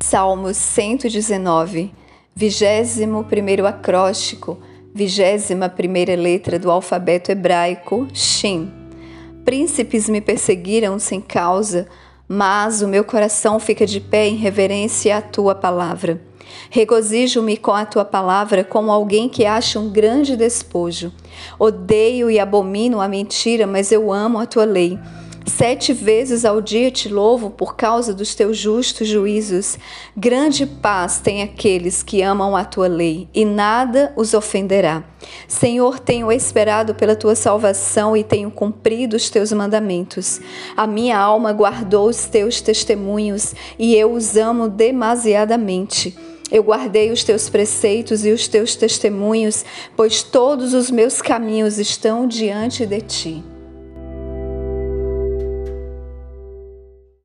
Salmos 119, 21 acróstico, 21 letra do alfabeto hebraico, Shin. Príncipes me perseguiram sem causa, mas o meu coração fica de pé em reverência à tua palavra. Regozijo-me com a tua palavra como alguém que acha um grande despojo. Odeio e abomino a mentira, mas eu amo a tua lei. Sete vezes ao dia te louvo por causa dos teus justos juízos. Grande paz tem aqueles que amam a tua lei, e nada os ofenderá. Senhor, tenho esperado pela tua salvação e tenho cumprido os teus mandamentos. A minha alma guardou os teus testemunhos e eu os amo demasiadamente. Eu guardei os teus preceitos e os teus testemunhos, pois todos os meus caminhos estão diante de ti.